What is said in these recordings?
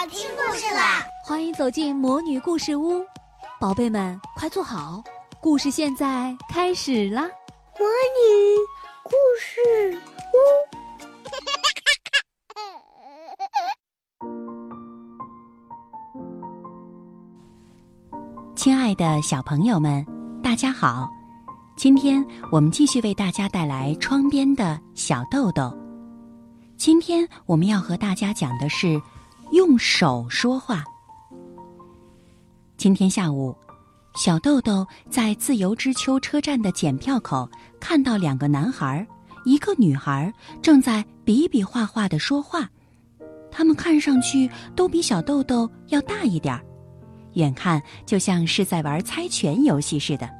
要听故事啦！欢迎走进魔女故事屋，宝贝们快坐好，故事现在开始啦！魔女故事屋，亲爱的小朋友们，大家好！今天我们继续为大家带来窗边的小豆豆。今天我们要和大家讲的是用手说话。今天下午，小豆豆在自由之丘车站的检票口看到两个男孩，一个女孩正在比比划划的说话。他们看上去都比小豆豆要大一点儿，远看就像是在玩猜拳游戏似的。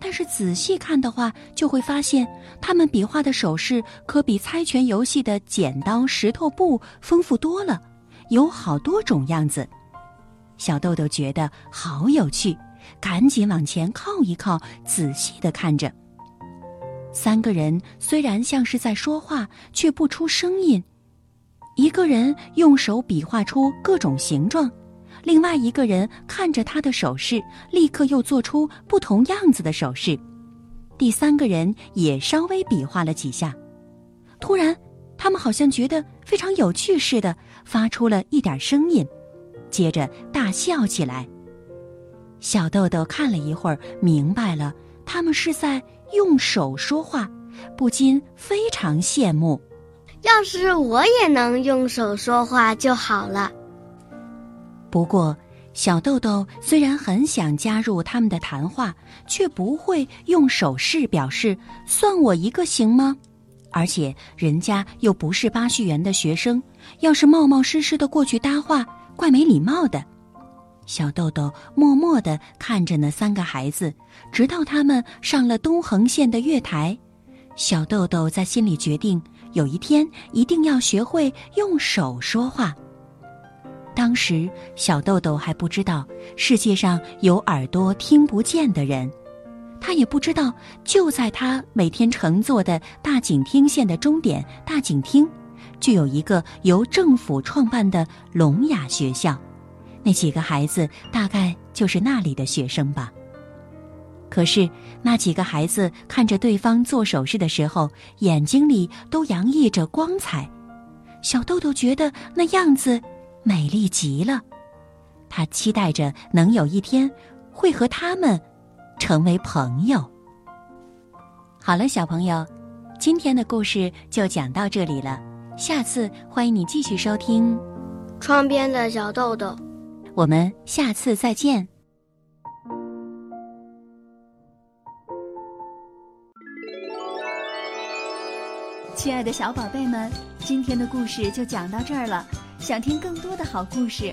但是仔细看的话，就会发现他们比划的手势可比猜拳游戏的剪刀石头布丰富多了，有好多种样子。小豆豆觉得好有趣，赶紧往前靠一靠，仔细的看着。三个人虽然像是在说话，却不出声音。一个人用手比划出各种形状。另外一个人看着他的手势，立刻又做出不同样子的手势。第三个人也稍微比划了几下。突然，他们好像觉得非常有趣似的，发出了一点声音，接着大笑起来。小豆豆看了一会儿，明白了，他们是在用手说话，不禁非常羡慕。要是我也能用手说话就好了。不过，小豆豆虽然很想加入他们的谈话，却不会用手势表示“算我一个行吗？”而且人家又不是巴旭园的学生，要是冒冒失失的过去搭话，怪没礼貌的。小豆豆默默的看着那三个孩子，直到他们上了东横线的月台。小豆豆在心里决定，有一天一定要学会用手说话。当时，小豆豆还不知道世界上有耳朵听不见的人，他也不知道就在他每天乘坐的大井町线的终点大井町，就有一个由政府创办的聋哑学校，那几个孩子大概就是那里的学生吧。可是那几个孩子看着对方做手势的时候，眼睛里都洋溢着光彩，小豆豆觉得那样子。美丽极了，他期待着能有一天会和他们成为朋友。好了，小朋友，今天的故事就讲到这里了。下次欢迎你继续收听《窗边的小豆豆》，我们下次再见。亲爱的小宝贝们，今天的故事就讲到这儿了。想听更多的好故事，